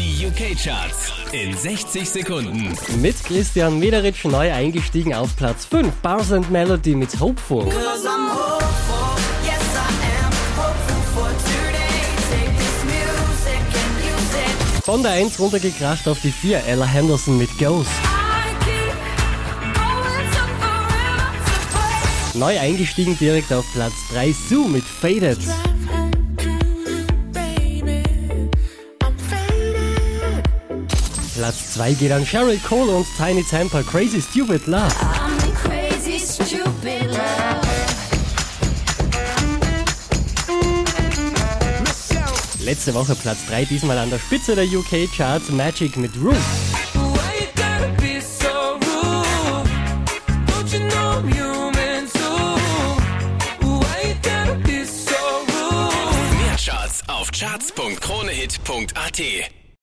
Die UK-Charts in 60 Sekunden. Mit Christian Mederitsch neu eingestiegen auf Platz 5. Bars and Melody mit Hopeful. Cause I'm hopeful, yes I am hopeful for today. Take this music and use it. Von der 1 runtergekracht auf die 4. Ella Henderson mit Ghost. Neu eingestiegen direkt auf Platz 3. Sue mit Faded. Platz 2 geht an Cheryl Cole und Tiny Tampa Crazy Stupid Love. I'm crazy, stupid love. Letzte Woche Platz 3, diesmal an der Spitze der UK Charts Magic mit Room. Charts auf charts.kronehit.at.